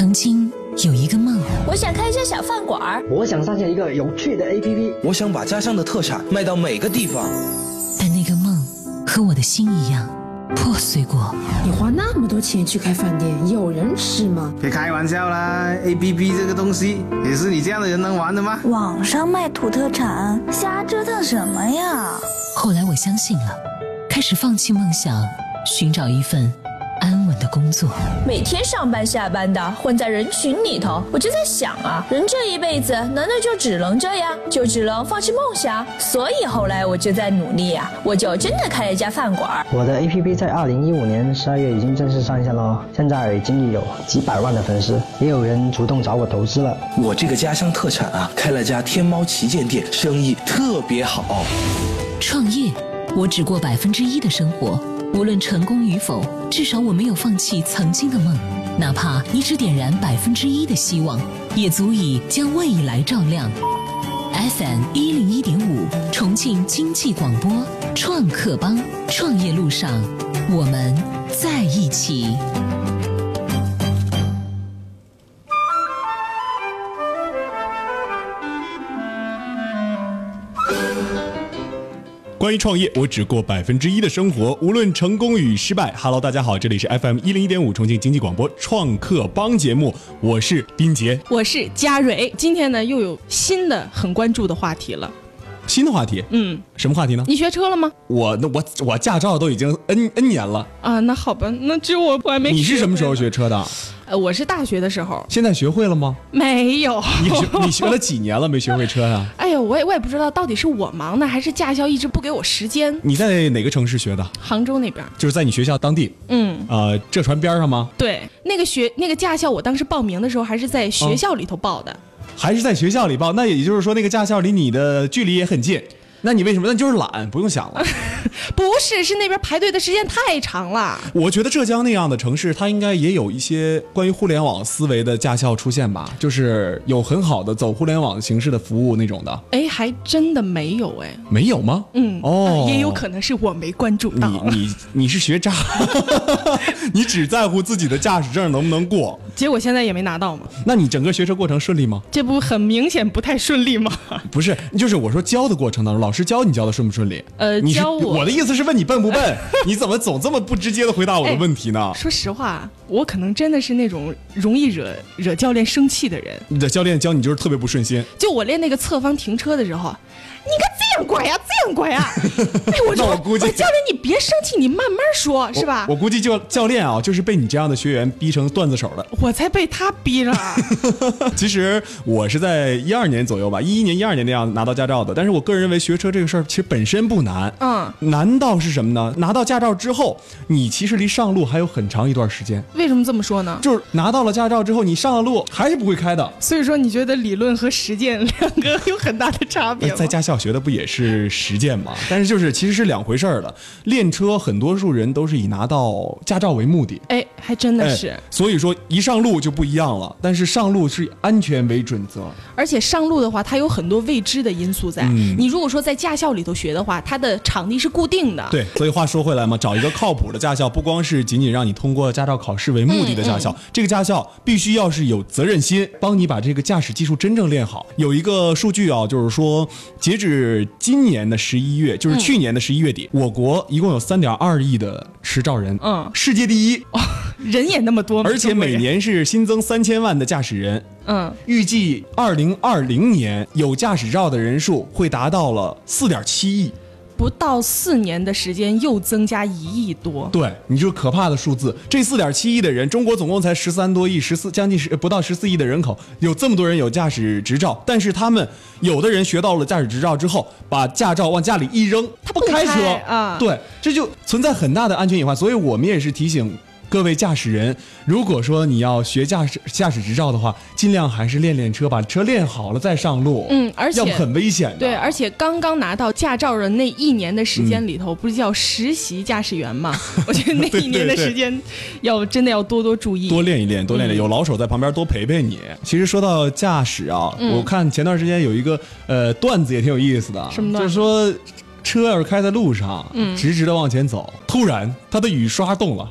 曾经有一个梦，我想开一家小饭馆儿，我想上线一个有趣的 APP，我想把家乡的特产卖到每个地方。但那个梦和我的心一样破碎过。你花那么多钱去开饭店，有人吃吗？别开玩笑啦！APP 这个东西也是你这样的人能玩的吗？网上卖土特产，瞎折腾什么呀？后来我相信了，开始放弃梦想，寻找一份的工作。每天上班下班的混在人群里头，我就在想啊，人这一辈子难道就只能这样，就只能放弃梦想？所以后来我就在努力啊，我就真的开了一家饭馆。我的 APP 在二零一五年十二月已经正式上线了，现在已经有几百万的粉丝，也有人主动找我投资了。我这个家乡特产啊，开了家天猫旗舰店，生意特别好。创业，我只过百分之一的生活，无论成功与否，至少我没有放弃曾经的梦。哪怕你只点燃百分之一的希望，也足以将未来照亮。FM 一零一点五，重庆经济广播，创客帮，创业路上，我们在一起。关于创业，我只过百分之一的生活，无论成功与失败。哈喽大家好，这里是 FM 一零一点五重庆经济广播创客帮节目，我是斌杰。我是佳蕊，今天呢又有新的很关注的话题了。新的话题，嗯，什么话题呢？你学车了吗？我那我我驾照都已经 N N 年了，啊，那好吧，那只有我我还没。你是什么时候学？车的？呃，我是大学的时候，现在学会了吗？没有。你学你学了几年了没学会车呀？哎呀，我也我也不知道到底是我忙呢，还是驾校一直不给我时间。你在哪个城市学的？杭州那边。就是在你学校当地，嗯，呃，浙传边上吗？对，那个学那个驾校，我当时报名的时候还是在学校里头报的。还是在学校里报？那也就是说，那个驾校离你的距离也很近。那你为什么？那就是懒，不用想了。不是，是那边排队的时间太长了。我觉得浙江那样的城市，它应该也有一些关于互联网思维的驾校出现吧，就是有很好的走互联网形式的服务那种的。哎，还真的没有哎。没有吗？嗯，哦，也有可能是我没关注到。你你你是学渣，你只在乎自己的驾驶证能不能过，结果现在也没拿到嘛。那你整个学车过程顺利吗？这不很明显不太顺利吗？不是，就是我说教的过程当中，老师教你教的顺不顺利？呃，你是教我我的意思是问你笨不笨？你怎么总这么不直接的回答我的问题呢？说实话，我可能真的是那种容易惹惹教练生气的人。你的教练教你就是特别不顺心。就我练那个侧方停车的时候，你看这样拐呀，这样拐呀。哎，我就我估计教练你别生气，你慢慢说，是吧？我估计教教练啊，就是被你这样的学员逼成段子手了。我才被他逼着。其实我是在一二年左右吧，一一年、一二年那样拿到驾照的。但是我个人认为学车这个事儿其实本身不难，嗯，难道是什么呢？拿到驾照之后，你其实离上路还有很长一段时间。为什么这么说呢？就是拿到了驾照之后，你上了路还是不会开的。所以说，你觉得理论和实践两个有很大的差别吗？在驾校学的不也是实践嘛？但是就是其实是两回事儿的。练车，很多数人都是以拿到驾照为目的。哎，还真的是。哎所以说一上路就不一样了。但是上路是以安全为准则。而且上路的话，它有很多未知的因素在。嗯你如果说在驾校里头学的话，它的场地是固定的。对，所以话说回来嘛，找一个靠谱的驾校，不光是仅仅让你通过驾照考试为目的的驾校，这个驾校必须要是有责任心，帮你把这个驾驶技术真正练好。有一个数据啊，就是说，截止今年的十一月，就是去年的十一月底，我国一共有三点二亿的持照人，嗯世界第一，人也那么多，而且每年是新增三千万的驾驶人。嗯，预计二零二零年有驾驶照的人数会达到了四点七亿。不到四年的时间又增加一亿多。对，你就是可怕的数字。这四点七亿的人，中国总共才十三多亿，十四将近十不到十四亿的人口，有这么多人有驾驶执照，但是他们有的人学到了驾驶执照之后，把驾照往家里一扔，他不开车开啊对，这就存在很大的安全隐患。所以我们也是提醒。各位驾驶人，如果说你要学驾驶驾驶执照的话，尽量还是练练车，把车练好了再上路。嗯而且要很危险的。对，而且刚刚拿到驾照的那一年的时间里头，不是叫实习驾驶员吗？我觉得那一年的时间要真的要多多注意。多练一练，多练练，有老手在旁边多陪陪你。其实说到驾驶啊，嗯我看前段时间有一个呃段子也挺有意思的，什么就是说车要是开在路上，嗯直直的往前走，突然它的雨刷动了。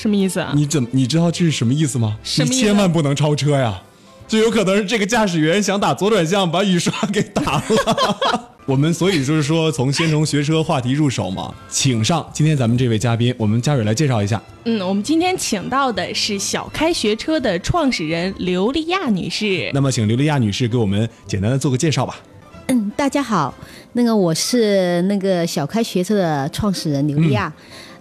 什么意思啊？你怎你知道这是什么意思吗？什么意思你千万不能超车呀！就有可能是这个驾驶员想打左转向，把雨刷给打了。我们所以就是说，从先从学车话题入手嘛，请上今天咱们这位嘉宾，我们嘉蕊来介绍一下。嗯，我们今天请到的是小开学车的创始人刘丽亚女士。那么，请刘丽亚女士给我们简单的做个介绍吧。嗯，大家好，那个我是那个小开学车的创始人刘丽亚。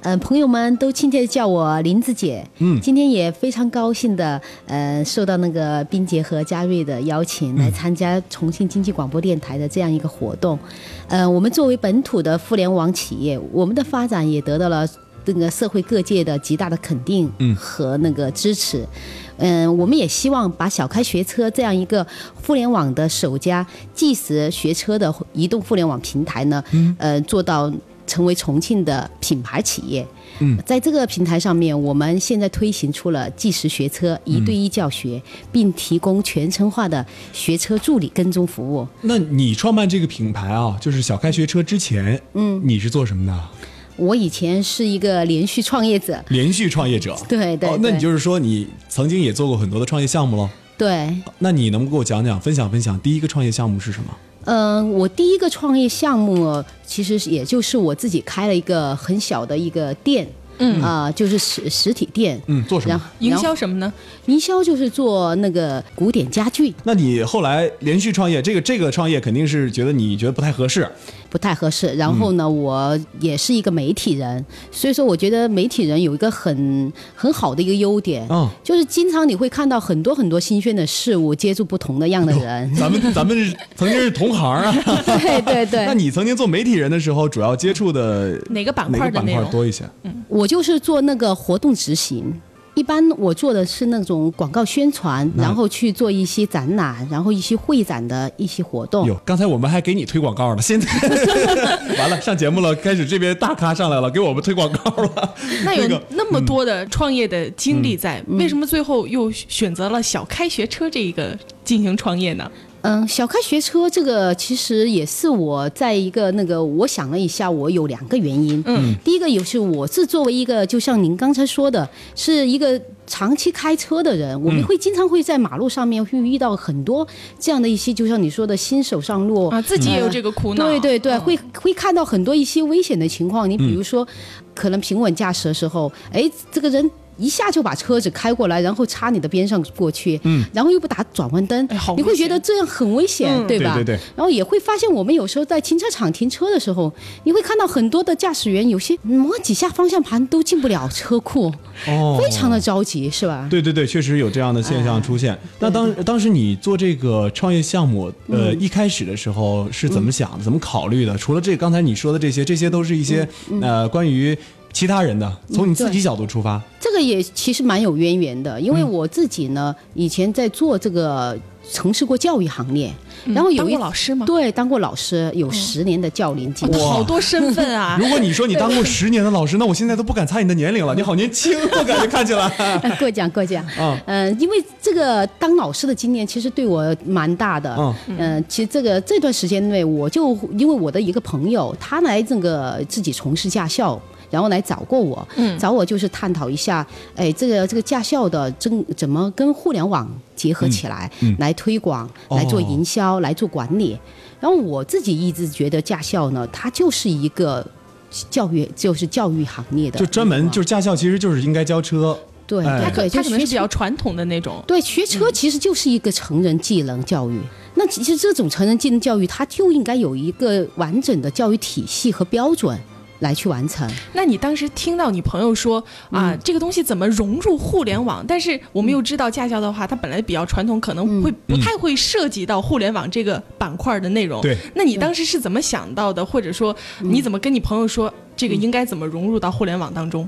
嗯、朋友们都亲切地叫我林子姐。嗯今天也非常高兴的，呃，受到那个冰杰和嘉瑞的邀请，来参加重庆经济广播电台的这样一个活动。呃，我们作为本土的互联网企业，我们的发展也得到了这个社会各界的极大的肯定嗯和那个支持。嗯，我们也希望把小开学车这样一个互联网的首家即时学车的移动互联网平台呢，呃，做到成为重庆的品牌企业。嗯，在这个平台上面，我们现在推行出了计时学车一对一教学，并提供全程化的学车助理跟踪服务。那你创办这个品牌啊，就是小开学车之前，嗯，你是做什么的？我以前是一个连续创业者，连续创业者。对对哦，那你就是说你曾经也做过很多的创业项目喽？对，那你能不能给我讲讲、分享分享第一个创业项目是什么？嗯，我第一个创业项目其实也就是我自己开了一个很小的一个店，嗯啊、就是实实体店，嗯，做什么？营销什么呢？营销就是做那个古典家具，那你后来连续创业，这个这个创业肯定是觉得你觉得不太合适，不太合适。然后呢，我也是一个媒体人，所以说我觉得媒体人有一个很很好的一个优点，嗯就是经常你会看到很多很多新鲜的事物，接触不同的样的人。咱们 咱们曾经是同行啊。对对对，那你曾经做媒体人的时候，主要接触的哪个板哪个板块的内容？块多一些？嗯我就是做那个活动执行。一般我做的是那种广告宣传，然后去做一些展览，然后一些会展的一些活动。有，刚才我们还给你推广告呢，现在 完了上节目了，开始这边大咖上来了，给我们推广告了。那有那么多的创业的经历在，嗯为什么最后又选择了小开学车这一个进行创业呢？嗯，小开学车这个其实也是我在一个那个，我想了一下，我有两个原因。嗯，第一个也是我是作为一个，就像您刚才说的，是一个长期开车的人，我们会经常会在马路上面会遇到很多这样的一些，就像你说的新手上路啊，自己也有这个苦恼。对对对，嗯会会看到很多一些危险的情况。你比如说，可能平稳驾驶的时候，哎，这个人。一下就把车子开过来，然后插你的边上过去，嗯，然后又不打转弯灯，哎你会觉得这样很危险，嗯。对吧？对对对。然后也会发现，我们有时候在停车场停车的时候，你会看到很多的驾驶员，有些摸几下方向盘都进不了车库，哦，非常的着急，是吧？对对对，确实有这样的现象出现。那当当时你做这个创业项目，呃，一开始的时候是怎么想的、怎么考虑的？除了这刚才你说的这些，这些都是一些、呃关于其他人的，从你自己角度出发。这个也其实蛮有渊源的，因为嗯我自己呢，以前在做这个从事过教育行业，然后有当一过老师吗？对当过老师，有十年的教龄经验。好多身份啊！如果你说你当过十年的老师，那我现在都不敢猜你的年龄了。你好年轻，我感觉看起来。过 奖过奖，嗯嗯、因为这个当老师的经验其实对我蛮大的，嗯嗯、其实这个这段时间内，我就因为我的一个朋友，他来这个自己从事驾校。然后来找过我，嗯找我就是探讨一下，哎，这个这个驾校的怎怎么跟互联网结合起来，嗯嗯来推广、哦来做营销、来做管理。然后我自己一直觉得驾校呢，它就是一个教育，就是教育行业的，就专门就是驾校，其实就是应该教车。对哎对对，他可能是比较传统的那种。对，学车其实就是一个成人技能教育。那其实这种成人技能教育，它就应该有一个完整的教育体系和标准来去完成。那你当时听到你朋友说啊，嗯这个东西怎么融入互联网？但是我们又知道驾校的话，它本来比较传统，可能会不太会涉及到互联网这个板块的内容。对，那你当时是怎么想到的？或者说你怎么跟你朋友说这个应该怎么融入到互联网当中？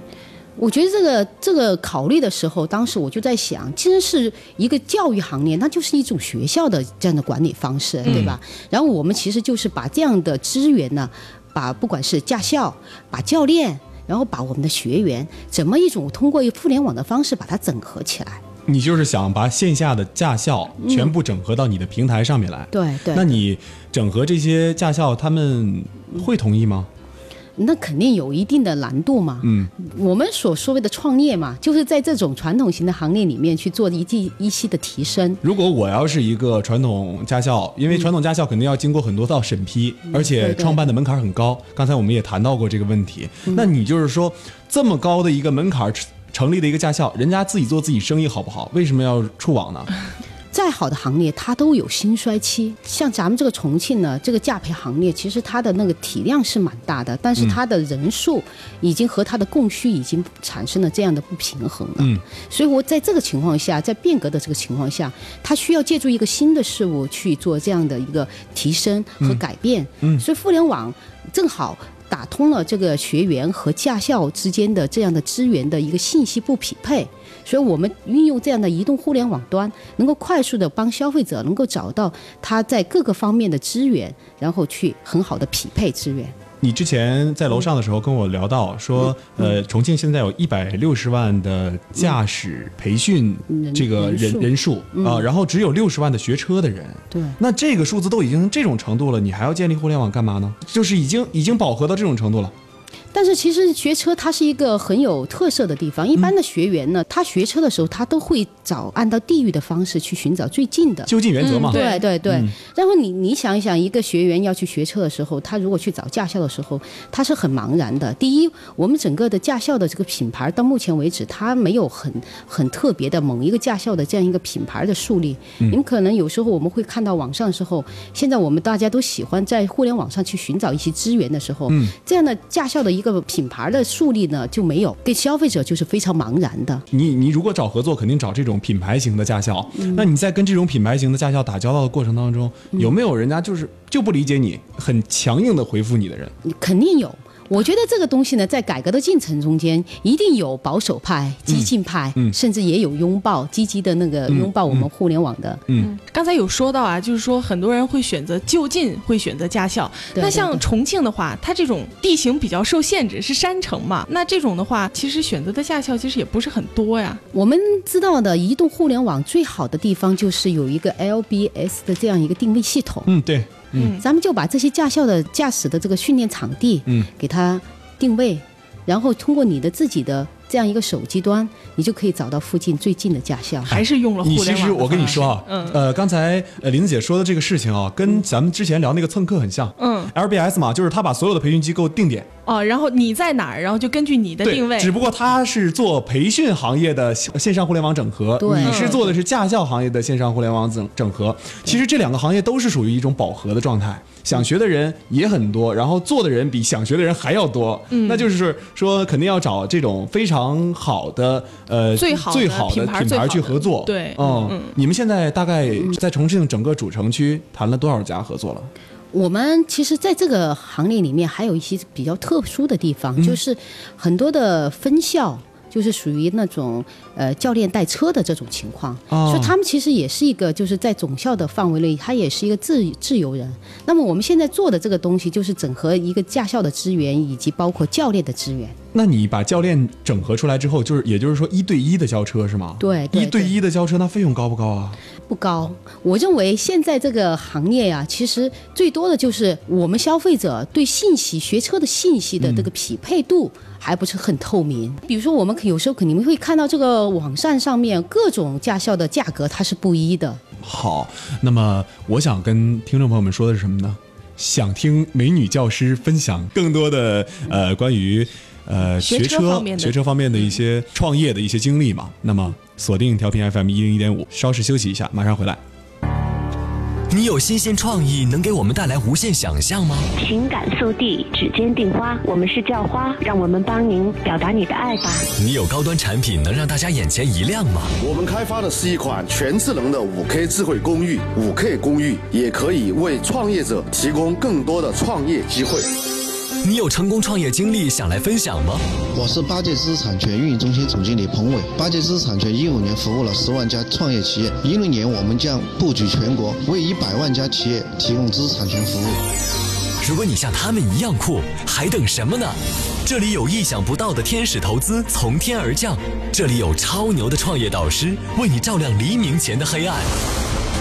我觉得这个这个考虑的时候，当时我就在想，其实是一个教育行业，那就是一种学校的这样的管理方式，对吧？然后我们其实就是把这样的资源呢，把不管是驾校，把教练，然后把我们的学员，怎么一种通过互联网的方式把它整合起来。你就是想把线下的驾校全部整合到你的平台上面来。对对。那你整合这些驾校，他们会同意吗？那肯定有一定的难度嘛。嗯，我们所所谓的创业嘛，就是在这种传统型的行业里面去做一季一期的提升。如果我要是一个传统驾校，因为传统驾校肯定要经过很多道审批，而且创办的门槛很高。刚才我们也谈到过这个问题。那你就是说，这么高的一个门槛成立的一个驾校，人家自己做自己生意好不好？为什么要触网呢？再好的行业，它都有兴衰期。像咱们这个重庆呢，这个驾培行业，其实它的那个体量是蛮大的，但是它的人数已经和它的供需已经产生了这样的不平衡了。嗯，所以我在这个情况下，在变革的这个情况下，它需要借助一个新的事物去做这样的一个提升和改变。嗯所以互联网正好。打通了这个学员和驾校之间的这样的资源的一个信息不匹配，所以我们运用这样的移动互联网端，能够快速的帮消费者能够找到他在各个方面的资源，然后去很好的匹配资源。你之前在楼上的时候跟我聊到说，呃，重庆现在有一百六十万的驾驶培训这个人人数人数啊，然后只有六十万的学车的人。对，那这个数字都已经这种程度了，你还要建立互联网干嘛呢？就是已经已经饱和到这种程度了。但是其实学车它是一个很有特色的地方。一般的学员呢，他学车的时候，他都会找按照地域的方式去寻找最近的。就近原则嘛。对对对，然后你你想一想，一个学员要去学车的时候，他如果去找驾校的时候，他是很茫然的。第一，我们整个的驾校的这个品牌到目前为止，它没有很很特别的某一个驾校的这样一个品牌的树立。你们可能有时候我们会看到网上的时候，现在我们大家都喜欢在互联网上去寻找一些资源的时候，这样的驾校的一个品牌的树立呢就没有，给消费者就是非常茫然的。你你如果找合作，肯定找这种品牌型的驾校。那你在跟这种品牌型的驾校打交道的过程当中，有没有人家就是就不理解你，很强硬的回复你的人？肯定有。我觉得这个东西呢，在改革的进程中间，一定有保守派、激进派，嗯甚至也有拥抱积极的那个拥抱我们互联网的。嗯，刚才有说到啊，就是说很多人会选择就近，会选择驾校。那像重庆的话，它这种地形比较受限制，是山城嘛？那这种的话，其实选择的驾校其实也不是很多呀。我们知道的移动互联网最好的地方就是有一个 LBS 的这样一个定位系统。嗯，对，嗯。咱们就把这些驾校的驾驶的这个训练场地，嗯，给它定位，然后通过你的自己的这样一个手机端，你就可以找到附近最近的驾校。还是用了互你联网。其实我跟你说啊，嗯呃，刚才呃林子姐说的这个事情啊，跟咱们之前聊那个蹭课很像。嗯，LBS 嘛，就是他把所有的培训机构定点，哦，然后你在哪儿，然后就根据你的，定位，只不过他是做培训行业的线上互联网整合，对你是做的是驾校行业的线上互联网整整合。其实这两个行业都是属于一种饱和的状态，想学的人也很多，然后做的人比想学的人还要多。嗯，那就是说，肯定要找这种非常好的呃最好的最好的品牌去合作。对嗯嗯你们现在大概在重庆整个主城区谈了多少家合作了？我们其实在这个行列里面还有一些比较特殊的地方，就是很多的分校。就是属于那种呃教练带车的这种情况，哦所以他们其实也是一个就是在总校的范围内，他也是一个自自由人。那么我们现在做的这个东西，就是整合一个驾校的资源，以及包括教练的资源。那你把教练整合出来之后，就是也就是说一对一的教车是吗？对对一对一的教车，那费用高不高啊？不高。我认为现在这个行业呀、其实最多的就是我们消费者对信息学车的信息的这个匹配度还不是很透明。比如说，我们有时候肯定会看到这个网站上面各种驾校的价格它是不一的。好，那么我想跟听众朋友们说的是什么呢？想听美女教师分享更多的呃关于呃学学车车方面的学车方面的一些创业的一些经历嘛。那么锁定调频 FM 一零一点五，稍事休息一下，马上回来。你有新鲜创意，能给我们带来无限想象吗？情感速递，指尖订花，我们是叫花，让我们帮您表达你的爱吧。你有高端产品，能让大家眼前一亮吗？我们开发的是一款全智能的五 K 智慧公寓，五 K 公寓也可以为创业者提供更多的创业机会。你有成功创业经历想来分享吗？我是八戒知识产权运营中心总经理彭伟。八戒知识产权一五年服务了十万家创业企业，一六年我们将布局全国，为一百万家企业提供知识产权服务。如果你像他们一样酷，还等什么呢？这里有意想不到的天使投资从天而降，这里有超牛的创业导师为你照亮黎明前的黑暗。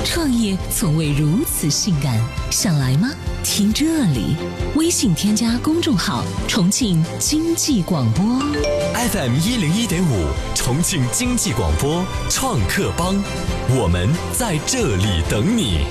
创业从未如此性感，想来吗？听这里，微信添加公众号“重庆经济广播 FM 一零一点五，重庆经济广播创客帮，我们在这里等你。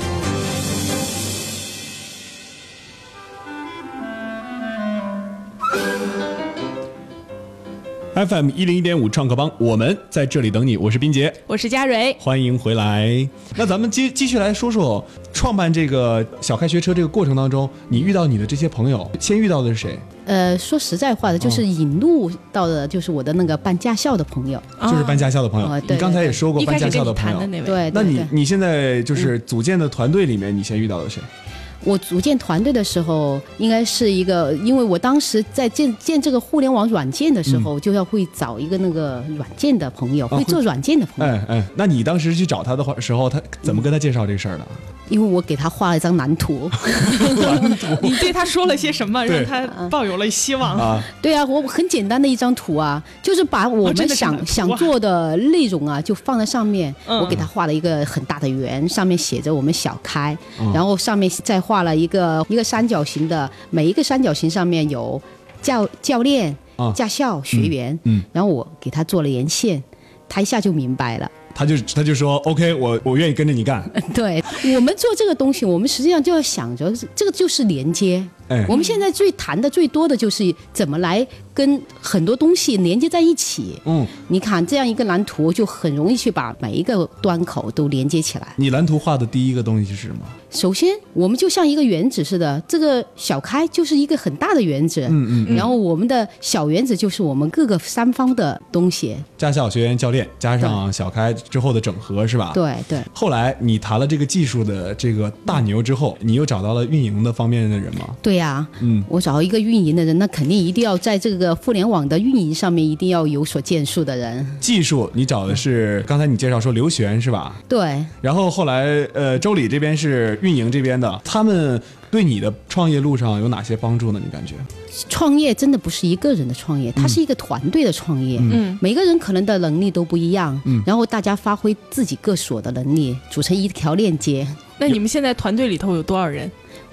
FM 一零一点五创客帮，我们在这里等你，我是冰杰，我是佳蕊，欢迎回来。那咱们继继续来说说创办这个小开学车这个过程当中，你遇到你的这些朋友，先遇到的是谁？呃，说实在话的，就是引路到的，就是我的那个办驾校的朋友，就是办驾校的朋友。哦对你刚才也说过办驾校的朋友。对，那你你现在就是组建的团队里面，你先遇到的谁？我组建团队的时候，应该是一个，因为我当时在建建这个互联网软件的时候，就要会找一个那个软件的朋友，会做软件的朋友，哎哎，那你当时去找他的话时候，他怎么跟他介绍这事儿的？因为我给他画了一张蓝图。你对他说了些什么，对让他抱有了希望？啊，对啊，我很简单的一张图啊，就是把我们想、想做的内容啊，就放在上面。嗯我给他画了一个很大的圆，上面写着我们小开，嗯然后上面再画了一个一个三角形的，每一个三角形上面有教教练、啊驾校、学员，嗯然后我给他做了沿线，他一下就明白了。他就他就说 OK，我我愿意跟着你干。对我们做这个东西，我们实际上就要想着这个就是连接。哎我们现在最谈的最多的就是怎么来跟很多东西连接在一起。嗯，你看这样一个蓝图，就很容易去把每一个端口都连接起来。你蓝图画的第一个东西是什么？首先，我们就像一个原子似的，这个小开就是一个很大的原子，嗯嗯然后我们的小原子就是我们各个三方的东西。驾校、学员、教练，加上小开之后的整合是吧？。对对，后来你谈了这个技术的这个大牛之后，你又找到了运营的方面的人吗？对呀、嗯，我找一个运营的人，那肯定一定要在这个互联网的运营上面一定要有所建树的人。技术你找的是刚才你介绍说刘璇是吧？对，然后后来呃周礼这边是运营这边的，他们对你的创业路上有哪些帮助呢？你感觉？创业真的不是一个人的创业，它是一个团队的创业。嗯每个人可能的能力都不一样，嗯然后大家发挥自己各所的能力，组成一条链接。那你们现在团队里头有多少人？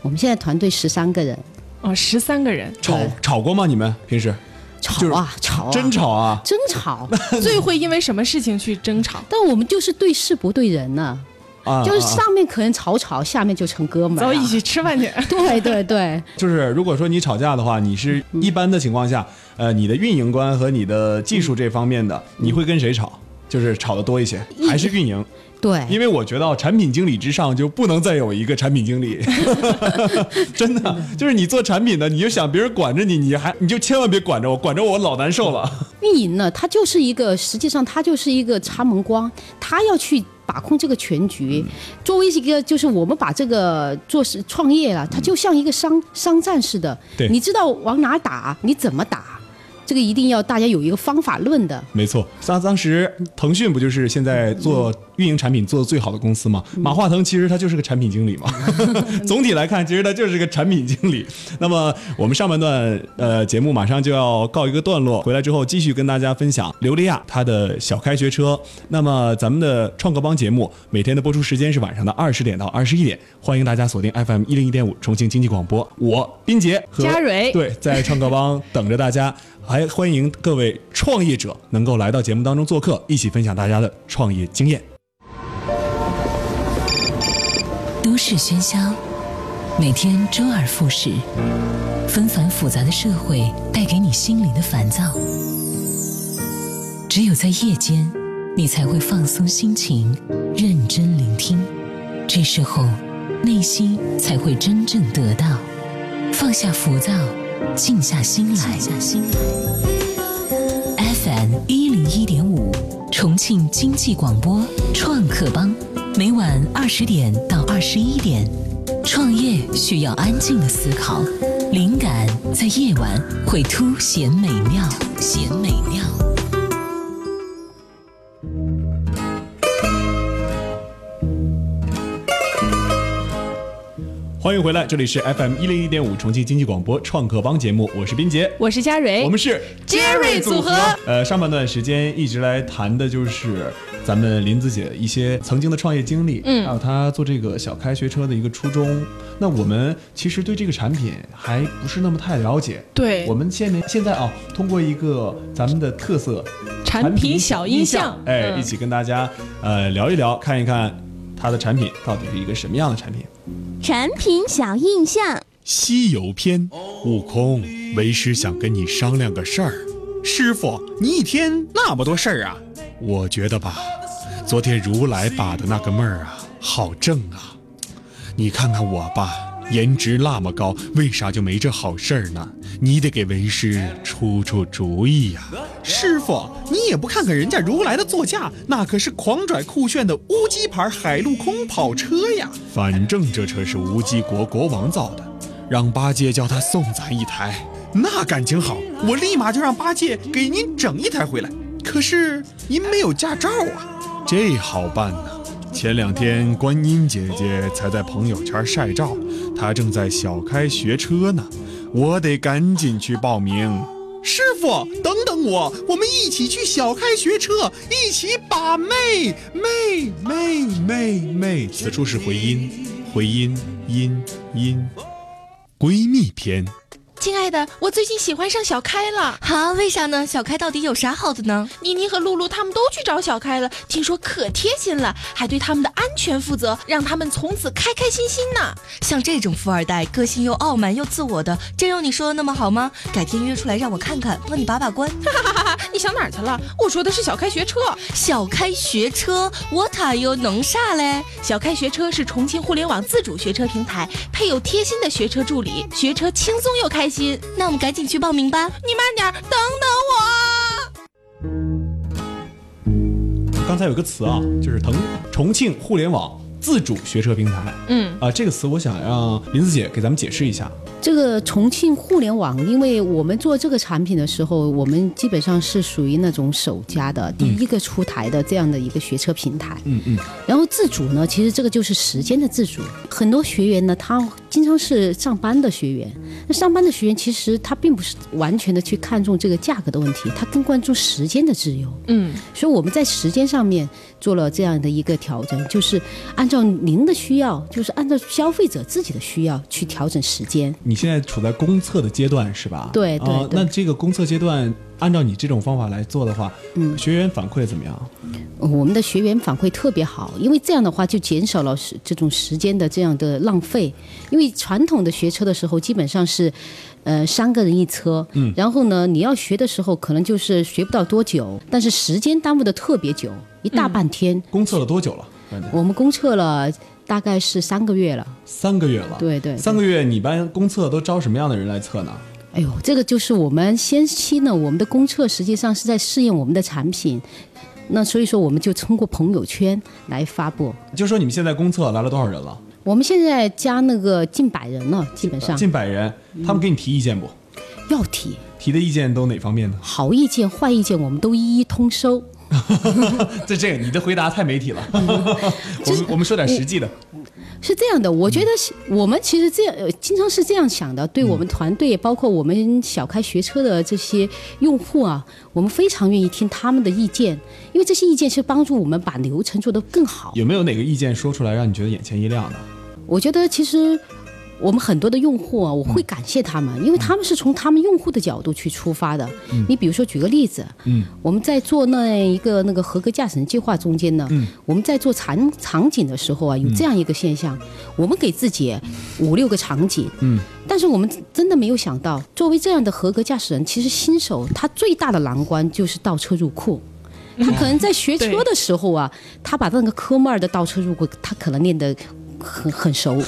我们现在团队十三个人，哦，十三个人。吵吵过吗？你们平时吵啊吵啊，真吵啊？争吵。最会因为什么事情去争吵？但我们就是对事不对人呢、啊，就是啊啊上面可能吵吵，下面就成哥们儿、啊。走，一起吃饭去。对对对，就是如果说你吵架的话，你是一般的情况下，呃，你的运营官和你的技术这方面的，你会跟谁吵？就是炒的多一些，还是运营？对，因为我觉得产品经理之上就不能再有一个产品经理，真的就是你做产品的，你就想别人管着你，你还你就千万别管着我，管着我老难受了。运营呢，它就是一个，实际上它就是一个插门光，它要去把控这个全局。作为一个，就是我们把这个做是创业了，它就像一个商商战似的，对你知道往哪打，你怎么打，这个一定要大家有一个方法论的。没错，当当时腾讯不就是现在做运营产品做的最好的公司吗？马化腾其实他就是个产品经理嘛。总体来看，其实他就是个产品经理。那么我们上半段呃节目马上就要告一个段落，回来之后继续跟大家分享琉璃亚他的小开学车。那么咱们的创客帮节目每天的播出时间是晚上的二十点到二十一点，欢迎大家锁定 FM 一零一点五重庆经济广播，我斌杰和佳蕊对在创客帮等着大家。还欢迎各位创业者能够来到节目当中做客，一起分享大家的创业经验。都市喧嚣，每天周而复始，纷繁复杂的社会带给你心灵的烦躁。只有在夜间，你才会放松心情，认真聆听。这时候，内心才会真正得到放下浮躁，静下心来。FM 一零一点五，重庆经济广播创客帮，每晚二十点到二十一点。创业需要安静的思考，灵感在夜晚会凸显美妙，显美妙。欢欢迎回来，这里是 FM 一零一点五重庆经济广播创客帮节目，我是斌杰，我是佳蕊，我们是 Jerry 组合。呃，上半段时间一直来谈的就是咱们林子姐一些曾经的创业经历，嗯。还有她做这个小开学车的一个初衷。那我们其实对这个产品还不是那么太了解，对。我们现在现在啊，通过一个咱们的特色产品小印象哎，嗯。一起跟大家呃聊一聊，看一看它的产品到底是一个什么样的产品。产品小印象，西游篇，悟空，为师想跟你商量个事儿。师傅，你一天那么多事儿啊？我觉得吧，昨天如来把的那个妹儿啊，好正啊。你看看我吧，颜值那么高，为啥就没这好事儿呢？你得给为师出出主意呀、师傅，你也不看看人家如来的座驾，那可是狂拽酷炫的乌鸡牌海陆空跑车呀！反正这车是乌鸡国国王造的，让八戒叫他送咱一台。那感情好，我立马就让八戒给您整一台回来。可是您没有驾照啊，这好办呐。前两天观音姐姐才在朋友圈晒照，她正在小开学车呢，我得赶紧去报名。师傅，等等我，我们一起去小开学车，一起把妹妹妹妹妹。此处是回音，回音音音，闺蜜篇。亲爱的，我最近喜欢上小开了。哈，为啥呢？小开到底有啥好的呢？妮妮和露露他们都去找小开了，听说可贴心了，还对他们的安全负责，让他们从此开开心心呢。像这种富二代，个性又傲慢又自我的，真有你说的那么好吗？改天约出来让我看看，帮你把把关。哈哈哈哈！你想哪儿去了？我说的是小开学车。小开学车，What are you 能啥嘞？小开学车是重庆互联网自主学车平台，配有贴心的学车助理，学车轻松又开心。那我们赶紧去报名吧。你慢点，等等我。刚才有个词啊，就是腾重庆互联网自主学车平台。嗯啊，这个词我想让林子姐给咱们解释一下。这个重庆互联网，因为我们做这个产品的时候，我们基本上是属于那种首家的第一个出台的这样的一个学车平台。嗯嗯。然后自主呢，其实这个就是时间的自主。很多学员呢，他经常是上班的学员，那上班的学员其实他并不是完全的去看重这个价格的问题，他更关注时间的自由。嗯，所以我们在时间上面做了这样的一个调整，就是按照您的需要，就是按照消费者自己的需要去调整时间。你现在处在公测的阶段是吧？对对那这个公测阶段，按照你这种方法来做的话，嗯学员反馈怎么样？我们的学员反馈特别好，因为这样的话就减少了时这种时间的这样的浪费。因为传统的学车的时候，基本上是，呃，三个人一车，嗯然后呢，你要学的时候可能就是学不到多久，但是时间耽误的特别久，一大半天。公测了多久了？我们公测了大概是三个月了。三个月了。对对对三个月，你班公测都招什么样的人来测呢？哎呦，这个就是我们先期呢，我们的公测实际上是在试验我们的产品，那所以说我们就通过朋友圈来发布。就说你们现在公测来了多少人了？我们现在加那个近百人了，基本上近百人，他们给你提意见不？要提提的意见都哪方面呢？好意见、坏意见，我们都一一通收。这这个你的回答太媒体了，我们我们说点实际的。是这样的，我觉得是我们其实这样，呃，经常是这样想的。对我们团队，包括我们小开学车的这些用户啊，我们非常愿意听他们的意见，因为这些意见是帮助我们把流程做得更好。有没有哪个意见说出来让你觉得眼前一亮的？我觉得其实我们很多的用户啊，我会感谢他们，因为他们是从他们用户的角度去出发的。嗯。你比如说举个例子，嗯。我们在做那一个那个合格驾驶人计划中间呢，嗯。我们在做场场景的时候啊，有这样一个现象，我们给自己五六个场景，嗯。但是我们真的没有想到，作为这样的合格驾驶人，其实新手他最大的难关就是倒车入库。他可能在学 车的时候啊，他把那个科目二的倒车入库，他可能练得很 很熟，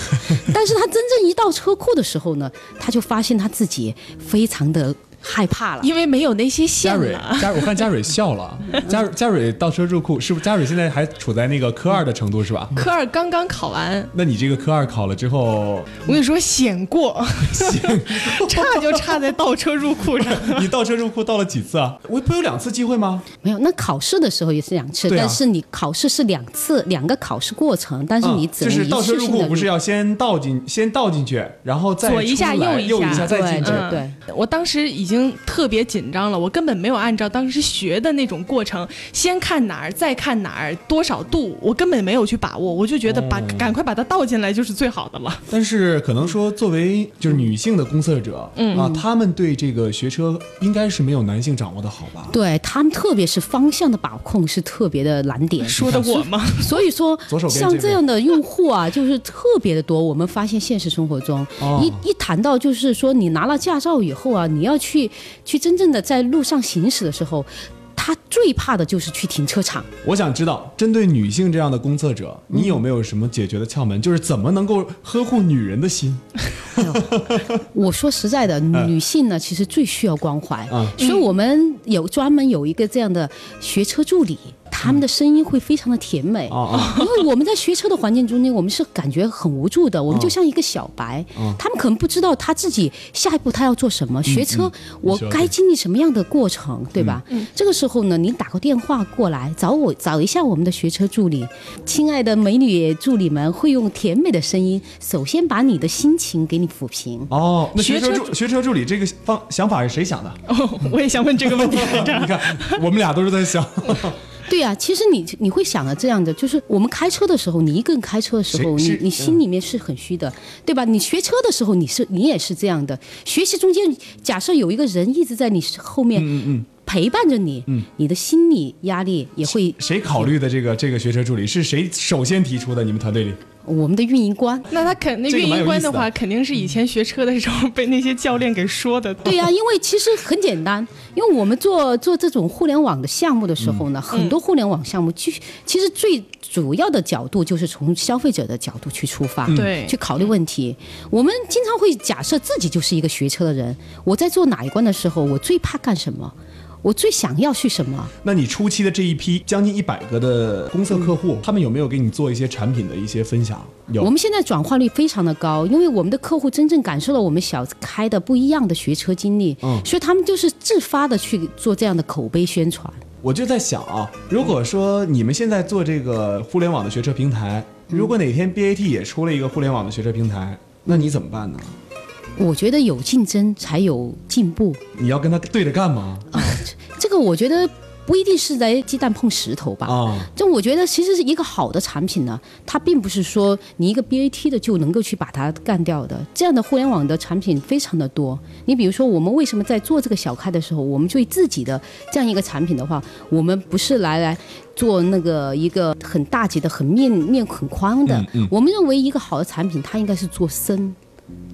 但是他真正一到车库的时候呢，他就发现他自己非常的害怕了，因为没有那些线嘉蕊了。，嘉，我看嘉蕊笑了。嘉蕊，嘉蕊倒车入库，是不是？嘉蕊现在还处在那个科二的程度是吧？科二刚刚考完，那你这个科二考了之后，我跟你说险过，差就差在倒车入库上。你倒车入库倒了几次啊？我不有两次机会吗？没有，那考试的时候也是两次，但是你考试是两次，两个考试过程，但是你嗯就只能一是倒车入库不是要先倒进，先倒进去，然后再左一下右一下，再进去。对我当时已经特别紧张了，我根本没有按照当时学的那种过程，先看哪儿，再看哪儿，多少度，我根本没有去把握，我就觉得把、哦赶快把它倒进来就是最好的了。但是可能说，作为就是女性的公测者，嗯啊，他们对这个学车应该是没有男性掌握的好吧？对他们，特别是方向的把控是特别的难点。说的我吗？所以说左手，像这样的用户啊，就是特别的多。我们发现现实生活中，哦一一谈到就是说你拿了驾照以后啊，你要去去去真正的在路上行驶的时候，他最怕的就是去停车场。我想知道，针对女性这样的公测者，你有没有什么解决的窍门？就是怎么能够呵护女人的心？我说实在的，嗯女性呢，其实最需要关怀，嗯所以我们有专门有一个这样的学车助理。他们的声音会非常的甜美，哦因为我们在学车的环境中间，我们是感觉很无助的，我们哦。就像一个小白，哦。他们可能不知道他自己下一步他要做什么，学车我该经历什么样的过程，对吧？嗯。这个时候呢，你打个电话过来找我，找一下我们的学车助理，亲爱的美女助理们会用甜美的声音，首先把你的心情给你抚平。哦，那学车助学车助理这个方想法是谁想的？哦，我也想问这个问题。你看，我们俩都是在想，对呀、其实你你会想啊这样的，就是我们开车的时候，你一个人开车的时候，你你心里面是很虚的，对吧？你学车的时候，你是你也是这样的。学习中间，假设有一个人一直在你后面嗯嗯陪伴着你，嗯你的心理压力也会。谁考虑的这个这个学车助理是谁首先提出的？你们团队里？我们的运营官，那他肯那运营官的话，肯定是以前学车的时候被那些教练给说的。对呀、因为其实很简单，因为我们做做这种互联网的项目的时候嗯呢，很多互联网项目其实其实最主要的角度就是从消费者的角度去出发，嗯对去考虑问题。我们经常会假设自己就是一个学车的人，我在做哪一关的时候，我最怕干什么？我最想要去什么？那你初期的这一批将近一百个的公测客户，他们有没有给你做一些产品的一些分享？有。我们现在转化率非常的高，因为我们的客户真正感受到我们小开的不一样的学车经历，嗯所以他们就是自发的去做这样的口碑宣传。我就在想啊，如果说你们现在做这个互联网的学车平台，如果哪天 BAT 也出了一个互联网的学车平台，那你怎么办呢？我觉得有竞争才有进步，你要跟他对着干吗？这个我觉得不一定是在鸡蛋碰石头吧。啊，就我觉得，其实是一个好的产品呢，它并不是说你一个 BAT 的就能够去把它干掉的。这样的互联网的产品非常的多。你比如说，我们为什么在做这个小开的时候，我们对自己的这样一个产品的话，我们不是来来做那个一个很大级的、很面面很宽的。嗯嗯我们认为一个好的产品，它应该是做深。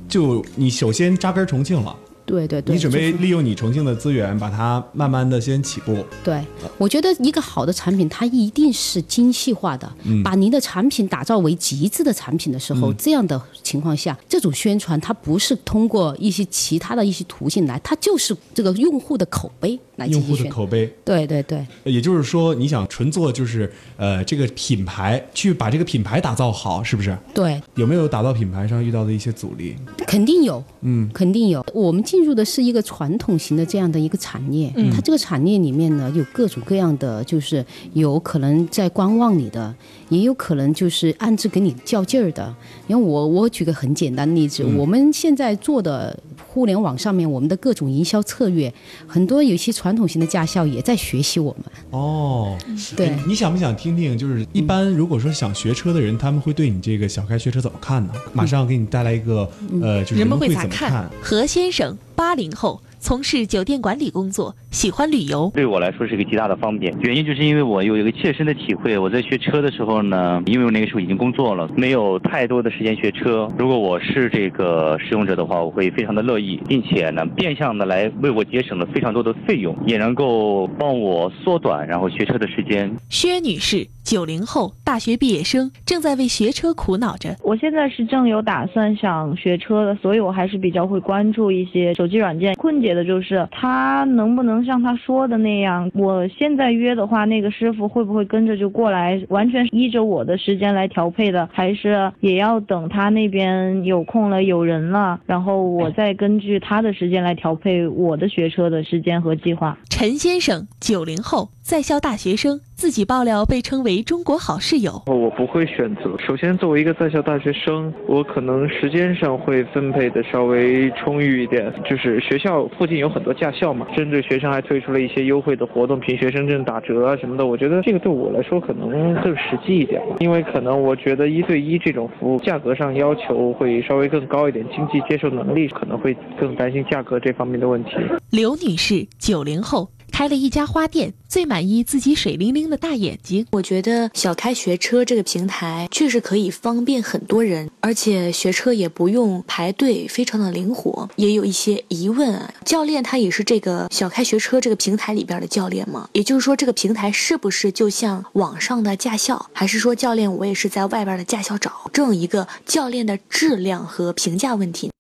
就你首先扎根重庆了，对对对，你准备利用你重庆的资源，把它慢慢的先起步。对，我觉得一个好的产品，它一定是精细化的，嗯把您的产品打造为极致的产品的时候，嗯这样的情况下，这种宣传它不是通过一些其他的一些途径来，它就是这个用户的口碑来进用户的口碑，对对对，也就是说，你想纯做就是呃这个品牌，去把这个品牌打造好，是不是？对，有没有打造品牌上遇到的一些阻力？肯定有，嗯，肯定有。我们进入的是一个传统型的这样的一个产业，嗯它这个产业里面呢有各种各样的，就是有可能在观望你的，也有可能就是暗自给你较劲儿的。因为我我举个很简单的例子，嗯我们现在做的互联网上面，我们的各种营销策略，很多有些传统型的驾校也在学习我们。哦，对哎你想不想听听？就是一般如果说想学车的人，他们会对你这个小开学车怎么看呢？马上给你带来一个呃，就是人们会怎么看？？何先生，八零后，从事酒店管理工作，喜欢旅游。对我来说是一个极大的方便，原因就是因为我有一个切身的体会。我在学车的时候呢，因为我那个时候已经工作了，没有太多的时间学车。如果我是这个使用者的话，我会非常的乐意，并且呢，变相的来为我节省了非常多的费用，也能够帮我缩短然后学车的时间。薛女士，九零后大学毕业生，正在为学车苦恼着。我现在是正有打算想学车的，所以我还是比较会关注一些手机软件。困解的就是它能不能像他说的那样，我现在约的话，那个师傅会不会跟着就过来，完全依着我的时间来调配的，还是也要等他那边有空了、有人了，然后我再根据他的时间来调配我的学车的时间和计划？陈先生，九零后，在校大学生，自己爆料被称为“中国好室友”。我不会选择。首先，作为一个在校大学生，我可能时间上会分配的稍微充裕一点。就是学校附近有很多驾校嘛，针对学生还推出了一些优惠的活动，凭学生证打折啊什么的。我觉得这个对我来说可能更实际一点，因为可能我觉得一对一这种服务价格上要求会稍微更高一点，经济接受能力可能会更担心价格这方面的问题。刘女士，九零后。开了一家花店，最满意自己水灵灵的大眼睛。我觉得小开学车这个平台确实可以方便很多人，而且学车也不用排队，非常的灵活。也有一些疑问啊，教练他也是这个小开学车这个平台里边的教练吗？也就是说，这个平台是不是就像网上的驾校，还是说教练我也是在外边的驾校找？这种一个教练的质量和评价问题。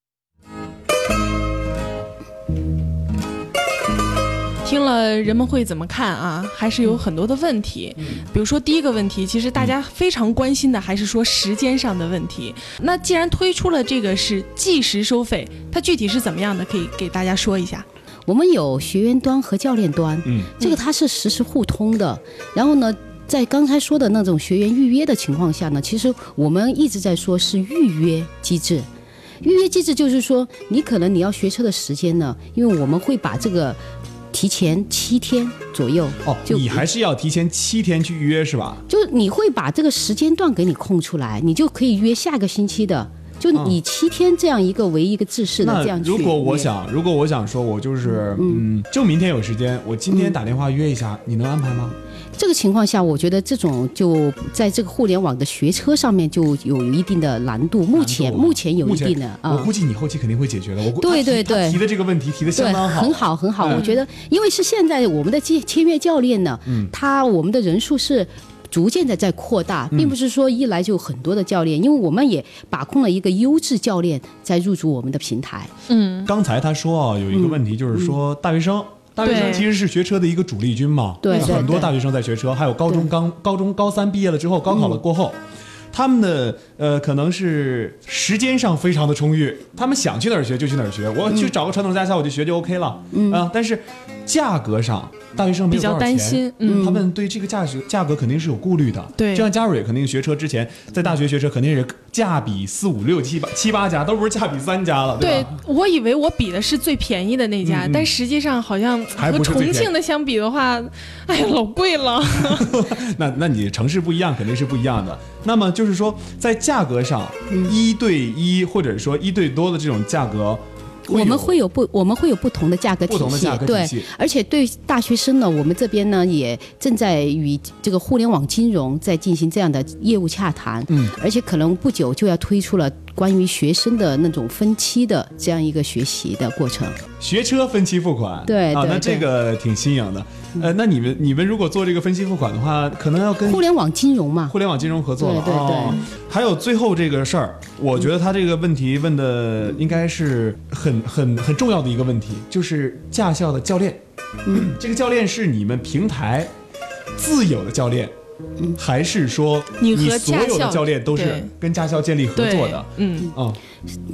听了人们会怎么看啊？还是有很多的问题。比如说第一个问题，其实大家非常关心的还是说时间上的问题。那既然推出了这个是计时收费，它具体是怎么样的？可以给大家说一下。我们有学员端和教练端，嗯，这个它是实时互通的。然后呢，在刚才说的那种学员预约的情况下呢，其实我们一直在说是预约机制。预约机制就是说，你可能你要学车的时间呢，因为我们会把这个。提前七天左右哦，就你还是要提前七天去预约是吧？就你会把这个时间段给你空出来，你就可以约下个星期的，就以七天这样一个为一个制式的这样去。如果我想，如果我想说，我就是嗯，就明天有时间，我今天打电话约一下，你能安排吗？这个情况下，我觉得这种就在这个互联网的学车上面就有一定的难度。目前目前有一定的啊，我估计你后期肯定会解决的。我对对对，提的这个问题提的相当好，很好很好。我觉得，因为是现在我们的签签约教练呢，他我们的人数是逐渐的在扩大，并不是说一来就很多的教练，因为我们也把控了一个优质教练在入驻我们的平台。嗯，刚才他说啊，有一个问题就是说大学生。大学生其实是学车的一个主力军嘛，对，很多大学生在学车，还有高中刚高中高三毕业了之后，高考了过后，他们的呃可能是时间上非常的充裕，他们想去哪儿学就去哪儿学，我去找个传统驾校我就学就 OK 了，啊，但是价格上。大学生比较担心，嗯，他们对这个价格价格肯定是有顾虑的。对，就像嘉蕊肯定学车之前，在大学学车肯定是价比四五六七八七八家，都不是价比三家了，对吧？对，我以为我比的是最便宜的那家，但实际上好像和重庆的相比的话，哎呀，老贵了。那那你城市不一样，肯定是不一样的。那么就是说，在价格上，一对一或者说一对多的这种价格。我们会有不，我们会有不同的价格体系，对，而且对大学生呢，我们这边呢也正在与这个互联网金融在进行这样的业务洽谈，嗯，而且可能不久就要推出了。关于学生的那种分期的这样一个学习的过程，学车分期付款，对啊，那这个挺新颖的。呃，那你们你们如果做这个分期付款的话，可能要跟互联网金融嘛，互联网金融合作了。对对对。还有最后这个事儿，我觉得他这个问题问的应该是很很很重要的一个问题，就是驾校的教练，嗯，这个教练是你们平台自有的教练。还是说你和所有的教练都是跟驾校建立合作的？嗯啊，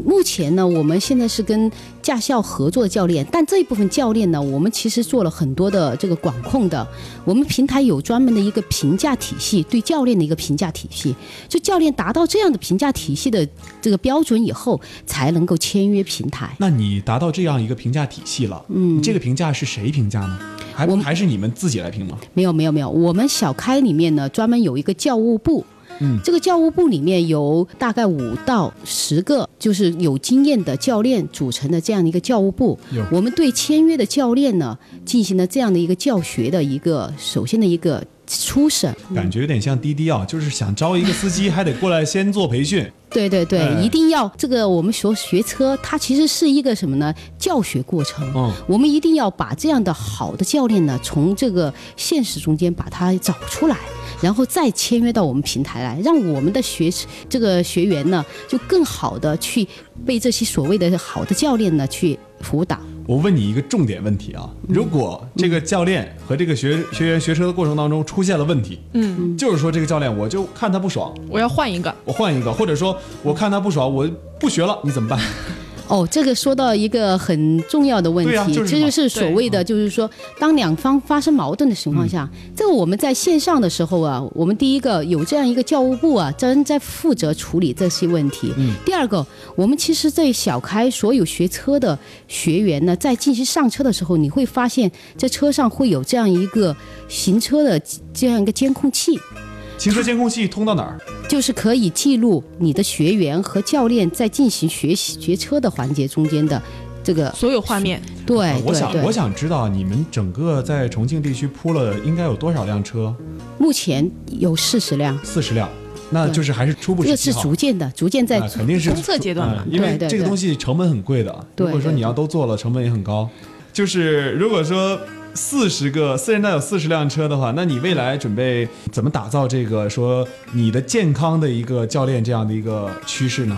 目前呢，我们现在是跟驾校合作的教练，但这一部分教练呢，我们其实做了很多的这个管控的。我们平台有专门的一个评价体系，对教练的一个评价体系，就教练达到这样的评价体系的这个标准以后，才能够签约平台。那你达到这样一个评价体系了，嗯，这个评价是谁评价呢？还还是你们自己来评吗？没有没有没有，我们小开里面呢专门有一个教务部，嗯这个教务部里面有大概五到十个就是有经验的教练组成的这样的一个教务部。我们对签约的教练呢进行了这样的一个教学的一个首先的一个初审。感觉有点像滴滴啊，就是想招一个司机，还得过来先做培训。对对对，哎一定要这个我们所学车，它其实是一个什么呢？教学过程。嗯我们一定要把这样的好的教练呢，从这个现实中间把它找出来，然后再签约到我们平台来，让我们的学这个学员呢，就更好的去被这些所谓的好的教练呢去辅导。我问你一个重点问题啊，如果这个教练和这个学学员学车的过程当中出现了问题，嗯，就是说这个教练我就看他不爽，我要换一个。我换一个，或者说我看他不爽，我不学了，你怎么办？哦，这个说到一个很重要的问题，啊就是这就是所谓的，就是说，当两方发生矛盾的情况下，嗯这个我们在线上的时候啊，我们第一个有这样一个教务部啊，专门在负责处理这些问题。嗯第二个，我们其实在小开所有学车的学员呢，在进行上车的时候，你会发现在车上会有这样一个行车的这样一个监控器。行车监控器通到哪儿？就是可以记录你的学员和教练在进行学习学车的环节中间的这个所有画面。对，啊我想我想知道你们整个在重庆地区铺了应该有多少辆车？目前有四十辆，四十辆，那就是还是初步这个是逐渐的，逐渐在啊肯定是冲测阶段因为这个东西成本很贵的。对对如果说你要都做了，成本也很高。就是如果说四十个四人道有四十辆车的话，那你未来准备怎么打造这个说你的健康的一个教练这样的一个趋势呢？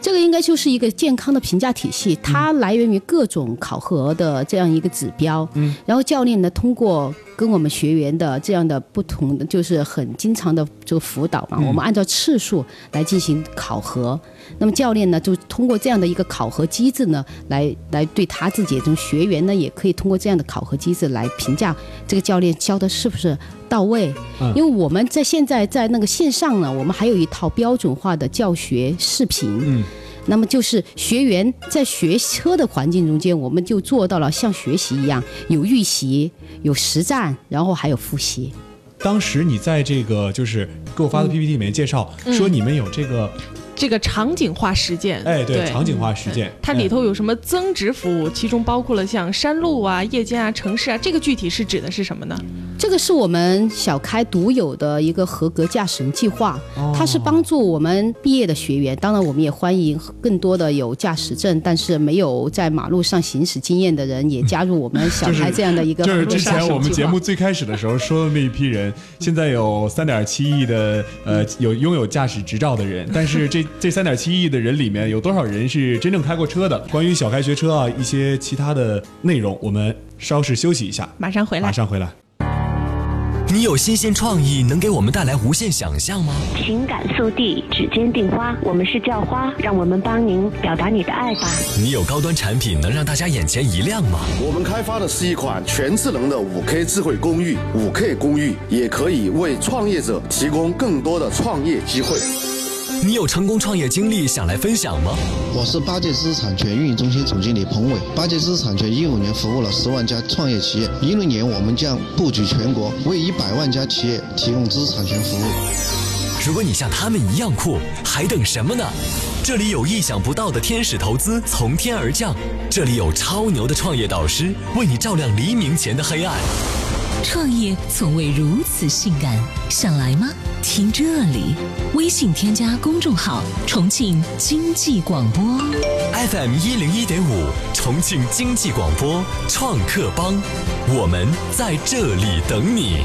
这个应该就是一个健康的评价体嗯系，它来源于各种考核的这样一个指标。嗯，然后教练呢，通过跟我们学员的这样的不同的，就是很经常的这个辅导嘛，嗯我们按照次数来进行考核。那么教练呢，就通过这样的一个考核机制呢，来来对他自己这种学员呢，也可以通过这样的考核机制来评价这个教练教的是不是到位。嗯因为我们在现在在那个线上呢，我们还有一套标准化的教学视频。嗯。那么就是学员在学车的环境中间，我们就做到了像学习一样，有预习、有实战，然后还有复习。当时你在这个就是给我发的 PPT 里面介绍、嗯说你们有这个这个场景化实践，哎对场景化实践，它里头有什么增值服务？其中包括了像山路啊、夜间啊、城市啊，这个具体是指的是什么呢？这个是我们小开独有的一个合格驾驶人计划，它是帮助我们毕业的学员，当然我们也欢迎更多的有驾驶证但是没有在马路上行驶经验的人也加入我们小开这样的一个就是之前我们节目最开始的时候说的那一批人，现在有三点七亿的呃有拥有驾驶执照的人，但是这这三点七亿的人里面有多少人是真正开过车的？关于小开学车啊，一些其他的内容，我们稍事休息一下，马上回来马。上回来。你有新鲜创意，能给我们带来无限想象吗？情感速递，指尖订花，我们是叫花，让我们帮您表达你的爱吧。你有高端产品能让大家眼前一亮吗？我们开发的是一款全智能的五 K 智慧公寓，五 K 公寓也可以为创业者提供更多的创业机会。你有成功创业经历想来分享吗？我是八戒知识产权运营中心总经理彭伟。八戒知识产权一五年服务了十万家创业企业，一六年我们将布局全国，为一百万家企业提供知识产权服务。如果你像他们一样酷，还等什么呢？这里有意想不到的天使投资从天而降，这里有超牛的创业导师为你照亮黎明前的黑暗。创业从未如此性感，想来吗？听这里，微信添加公众号“重庆经济广播 FM 一零一点五，重庆经济广播创客帮，我们在这里等你。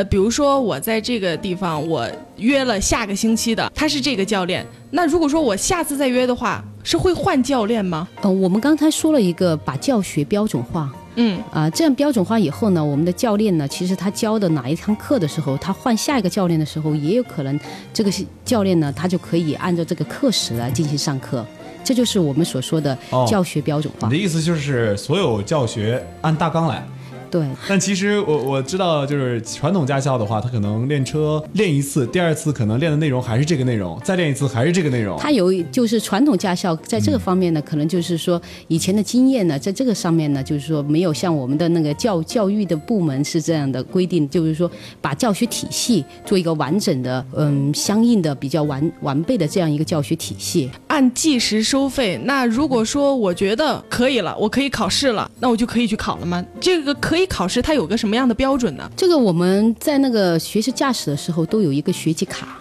呃，比如说我在这个地方，我约了下个星期的，他是这个教练。那如果说我下次再约的话，是会换教练吗？呃，我们刚才说了一个把教学标准化。嗯啊、这样标准化以后呢，我们的教练呢，其实他教的哪一堂课的时候，他换下一个教练的时候，也有可能这个教练呢，他就可以按照这个课时来进行上课。这就是我们所说的哦教学标准化。你的意思就是所有教学按大纲来，对。但其实我我知道，就是传统驾校的话，他可能练车练一次，第二次可能练的内容还是这个内容，再练一次还是这个内容。他有就是传统驾校在这个方面呢，可能就是说以前的经验呢，在这个上面呢，就是说没有像我们的那个教教育的部门是这样的规定，就是说把教学体系做一个完整的，嗯，相应的比较完完备的这样一个教学体系。按计时收费，那如果说我觉得可以了，我可以考试了，那我就可以去考了吗？这个可以考试，它有个什么样的标准呢？这个我们在那个学习驾驶的时候都有一个学籍卡。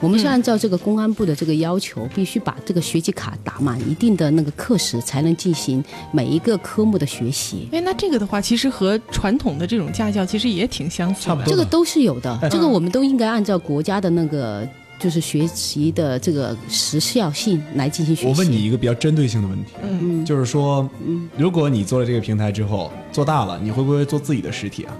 我们是按照这个公安部的这个要求，必须把这个学籍卡打满一定的那个课时，才能进行每一个科目的学习。哎，那这个的话，其实和传统的这种驾校其实也挺相似的，这个都是有的。这个我们都应该按照国家的那个就是学习的这个时效性来进行学习。我问你一个比较针对性的问题，嗯，就是说，嗯，如果你做了这个平台之后做大了，你会不会做自己的实体啊？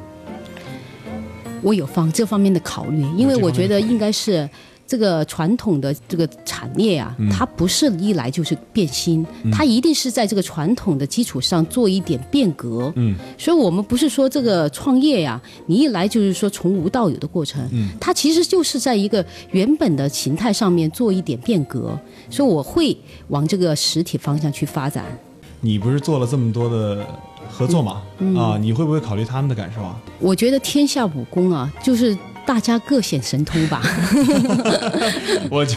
我有方这方面的考虑，因为我觉得应该是。这个传统的这个产业啊，它不是一来就是变新，它一定是在这个传统的基础上做一点变革。嗯，所以我们不是说这个创业呀，你一来就是说从无到有的过程。嗯，它其实就是在一个原本的形态上面做一点变革。所以我会往这个实体方向去发展。你不是做了这么多的合作吗？啊，你会不会考虑他们的感受啊？我觉得天下武功啊，就是。大家各显神通吧。我觉，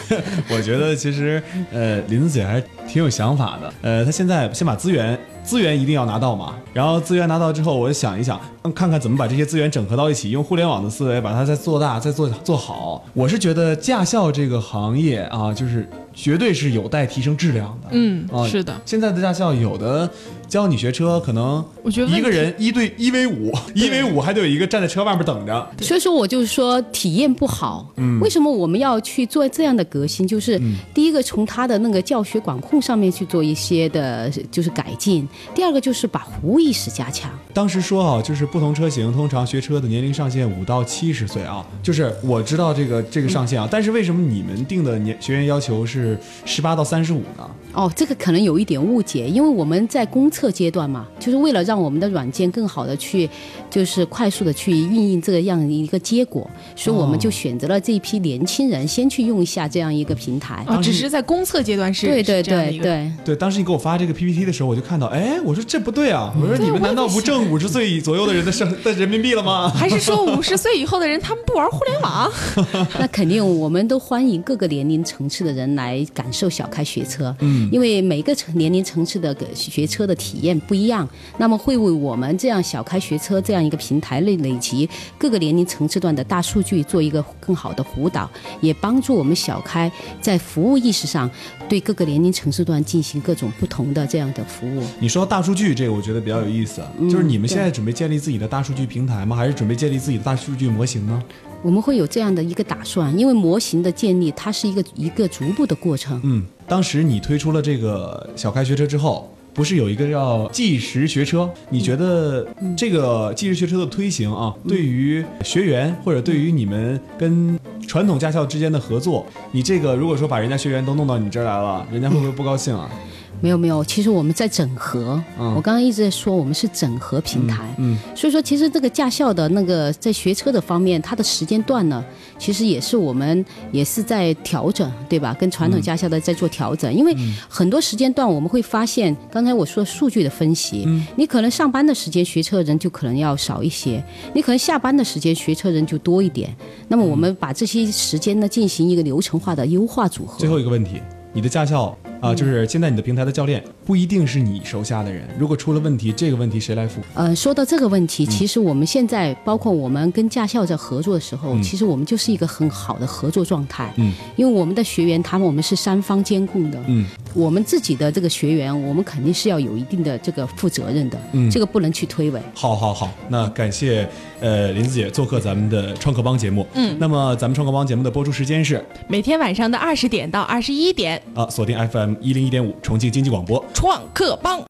我觉得其实，呃，林子姐还挺有想法的。呃，她现在先把资源，资源一定要拿到嘛。然后资源拿到之后，我想一想，看看怎么把这些资源整合到一起，用互联网的思维把它再做大，再做做好。我是觉得驾校这个行业啊，就是绝对是有待提升质量的。嗯，是的。现在的驾校有的。教你学车，可能我觉得一个人一对一 v 五，一 v 五还得有一个站在车外面等着。所以说我就是说体验不好。嗯，为什么我们要去做这样的革新？就是第一个从他的那个教学管控上面去做一些的，就是改进；第二个就是把服务意识加强。当时说啊，就是不同车型通常学车的年龄上限五到七十岁啊，就是我知道这个这个上限啊，但是为什么你们定的年学员要求是十八到三十五呢？哦，这个可能有一点误解，因为我们在公测阶段嘛，就是为了让我们的软件更好的去，就是快速的去运营这个样一个结果，所以我们就选择了这一批年轻人先去用一下这样一个平台。哦，只是在公测阶段是。对对对对对。当时你给我发这个 PPT 的时候，我就看到，哎，我说这不对啊，我说你们难道不挣五十岁左右的人的生 的人民币了吗？还是说 五十岁以后的人他们不玩互联网？那肯定，我们都欢迎各个年龄层次的人来感受小开学车。嗯。因为每个层年龄层次的学车的体验不一样，那么会为我们这样小开学车这样一个平台累累积各个年龄层次段的大数据，做一个更好的辅导，也帮助我们小开在服务意识上对各个年龄层次段进行各种不同的这样的服务。你说大数据这个，我觉得比较有意思，就是你们现在准备建立自己的大数据平台吗？还是准备建立自己的大数据模型呢？我们会有这样的一个打算，因为模型的建立它是一个一个逐步的过程。嗯，当时你推出了这个小开学车之后，不是有一个叫计时学车？你觉得这个计时学车的推行啊，对于学员或者对于你们跟传统驾校之间的合作，你这个如果说把人家学员都弄到你这儿来了，人家会不会不高兴啊？没有没有，其实我们在整合。我刚刚一直在说，我们是整合平台。嗯，所以说，其实这个驾校的那个在学车的方面，它的时间段呢，其实也是我们也是在调整，对吧？跟传统驾校的在做调整，因为很多时间段我们会发现，刚才我说数据的分析，你可能上班的时间学车人就可能要少一些，你可能下班的时间学车人就多一点。那么我们把这些时间呢进行一个流程化的优化组合。最后一个问题。你的驾校啊，就是现在你的平台的教练不一定是你手下的人。如果出了问题，这个问题谁来负？呃，说到这个问题，其实我们现在包括我们跟驾校在合作的时候，其实我们就是一个很好的合作状态。嗯，因为我们的学员他们我们是三方监控的。嗯，我们自己的这个学员，我们肯定是要有一定的这个负责任的。嗯，这个不能去推诿。好，好，好，那感谢呃林子姐做客咱们的创客帮节目。嗯，那么咱们创客帮节目的播出时间是每天晚上的二十点到二十一点。啊，锁定 FM 一零一点五，重庆经济广播，创客帮。